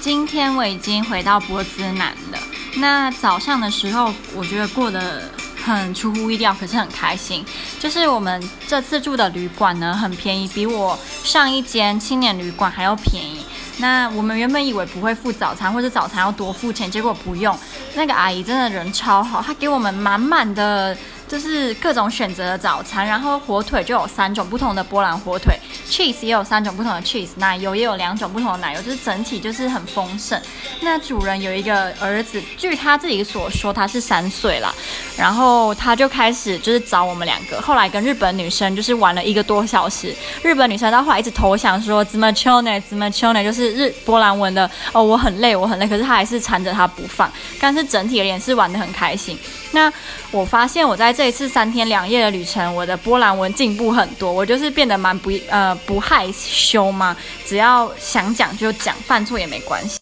今天我已经回到波兹南了。那早上的时候，我觉得过得很出乎意料，可是很开心。就是我们这次住的旅馆呢，很便宜，比我上一间青年旅馆还要便宜。那我们原本以为不会付早餐，或者早餐要多付钱，结果不用。那个阿姨真的人超好，她给我们满满的。就是各种选择的早餐，然后火腿就有三种不同的波兰火腿，cheese 也有三种不同的 cheese，奶油也有两种不同的奶油，就是整体就是很丰盛。那主人有一个儿子，据他自己所说，他是三岁了，然后他就开始就是找我们两个，后来跟日本女生就是玩了一个多小时。日本女生到后来一直投降说怎么求呢，怎么求呢，就是日波兰文的哦，我很累，我很累，可是他还是缠着他不放。但是整体而言是玩得很开心。那我发现我在。这一次三天两夜的旅程，我的波兰文进步很多，我就是变得蛮不呃不害羞嘛，只要想讲就讲，犯错也没关系。